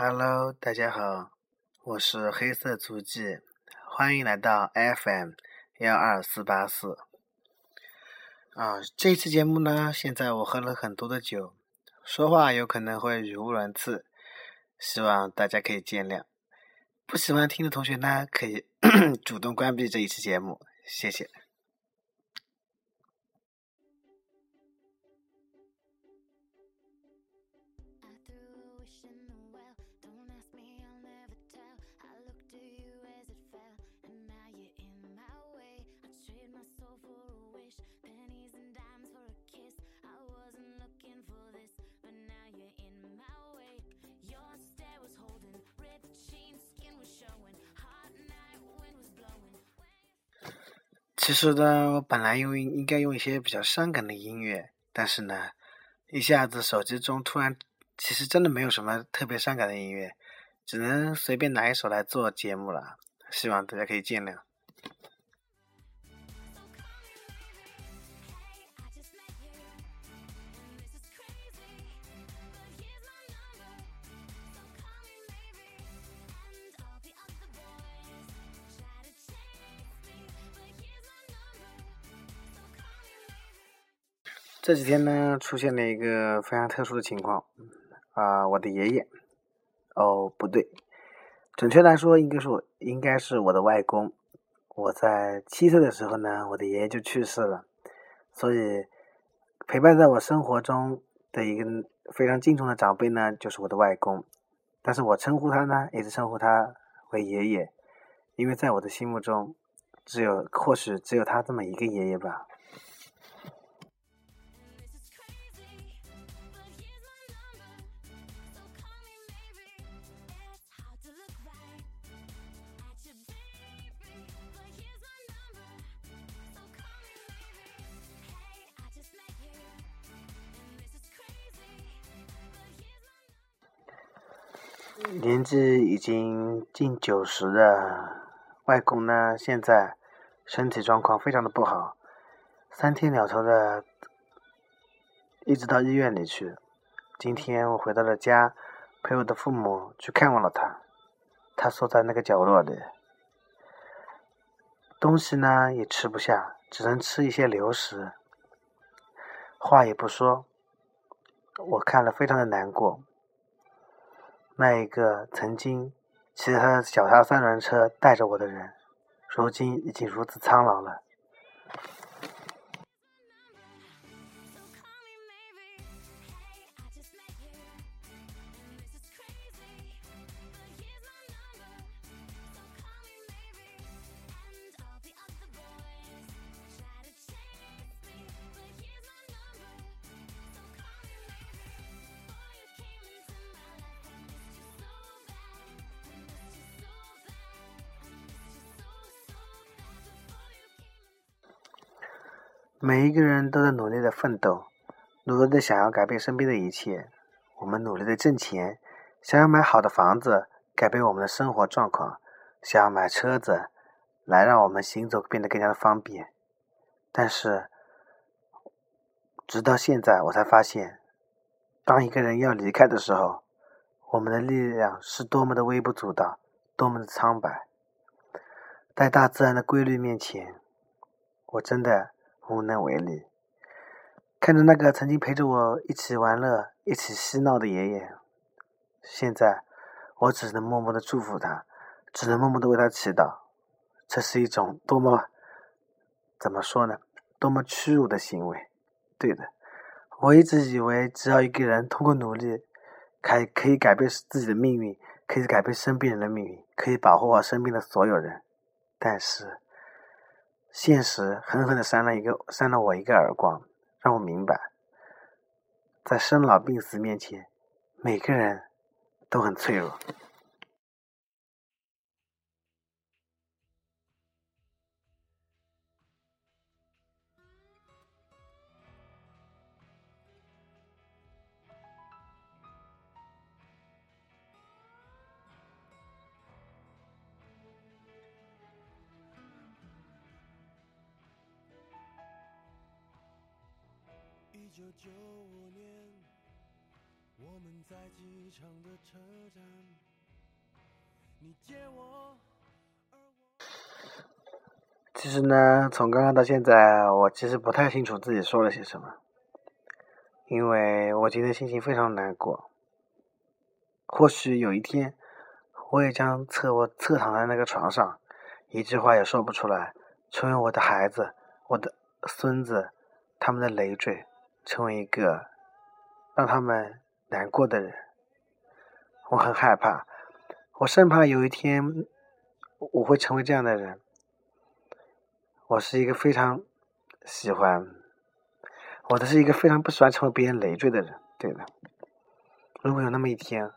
Hello，大家好，我是黑色足迹，欢迎来到 FM 幺二四八四。啊，这期节目呢，现在我喝了很多的酒，说话有可能会语无伦次，希望大家可以见谅。不喜欢听的同学呢，可以 主动关闭这一期节目，谢谢。其实呢，我本来用应该用一些比较伤感的音乐，但是呢，一下子手机中突然，其实真的没有什么特别伤感的音乐，只能随便拿一首来做节目了，希望大家可以见谅。这几天呢，出现了一个非常特殊的情况，啊，我的爷爷，哦，不对，准确来说，应该是我，应该是我的外公。我在七岁的时候呢，我的爷爷就去世了，所以陪伴在我生活中的一个非常敬重的长辈呢，就是我的外公。但是我称呼他呢，也是称呼他为爷爷，因为在我的心目中，只有或许只有他这么一个爷爷吧。年纪已经近九十的外公呢，现在身体状况非常的不好，三天两头的一直到医院里去。今天我回到了家，陪我的父母去看望了他。他缩在那个角落里，东西呢也吃不下，只能吃一些流食，话也不说。我看了非常的难过。那一个曾经骑着他的脚踏三轮车带着我的人，如今已经如此苍老了。每一个人都在努力的奋斗，努力的想要改变身边的一切。我们努力的挣钱，想要买好的房子，改变我们的生活状况；想要买车子，来让我们行走变得更加的方便。但是，直到现在，我才发现，当一个人要离开的时候，我们的力量是多么的微不足道，多么的苍白。在大自然的规律面前，我真的。无能为力，看着那个曾经陪着我一起玩乐、一起嬉闹的爷爷，现在我只能默默的祝福他，只能默默的为他祈祷。这是一种多么怎么说呢？多么屈辱的行为。对的，我一直以为只要一个人通过努力，还可以改变自己的命运，可以改变身边人的命运，可以保护好身边的所有人。但是。现实狠狠的扇了一个，扇了我一个耳光，让我明白，在生老病死面前，每个人都很脆弱。九九五年，我们在机场的车站，你接我。其实呢，从刚刚到现在，我其实不太清楚自己说了些什么，因为我今天心情非常难过。或许有一天，我也将侧卧侧躺在那个床上，一句话也说不出来，成为我的孩子、我的孙子他们的累赘，成为一个让他们难过的人。我很害怕，我生怕有一天我会成为这样的人。我是一个非常喜欢，我的是一个非常不喜欢成为别人累赘的人。对的，如果有那么一天，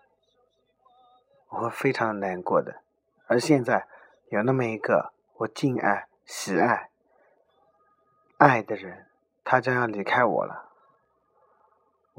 我会非常难过的。而现在有那么一个我敬爱、喜爱、爱的人，他将要离开我了，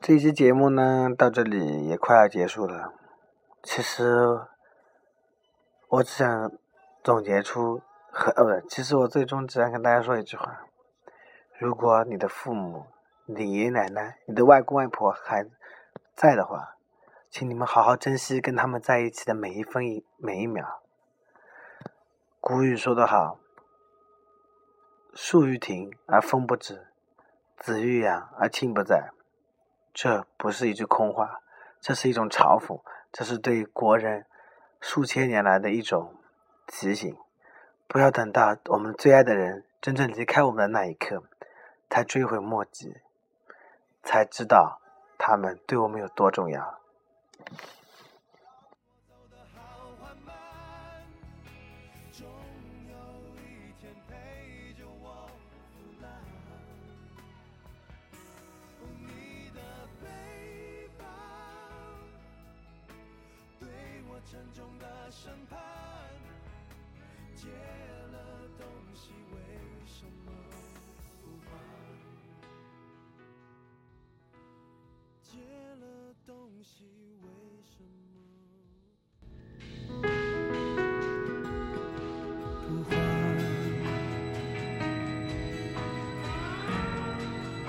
这期节目呢，到这里也快要结束了。其实，我只想总结出和呃，其实我最终只想跟大家说一句话：如果你的父母、你的爷爷奶奶、你的外公外婆还在的话，请你们好好珍惜跟他们在一起的每一分每一秒。古语说得好：“树欲停而风不止，子欲养而亲不在。”这不是一句空话，这是一种嘲讽，这是对国人数千年来的一种提醒。不要等到我们最爱的人真正离开我们的那一刻，才追悔莫及，才知道他们对我们有多重要。重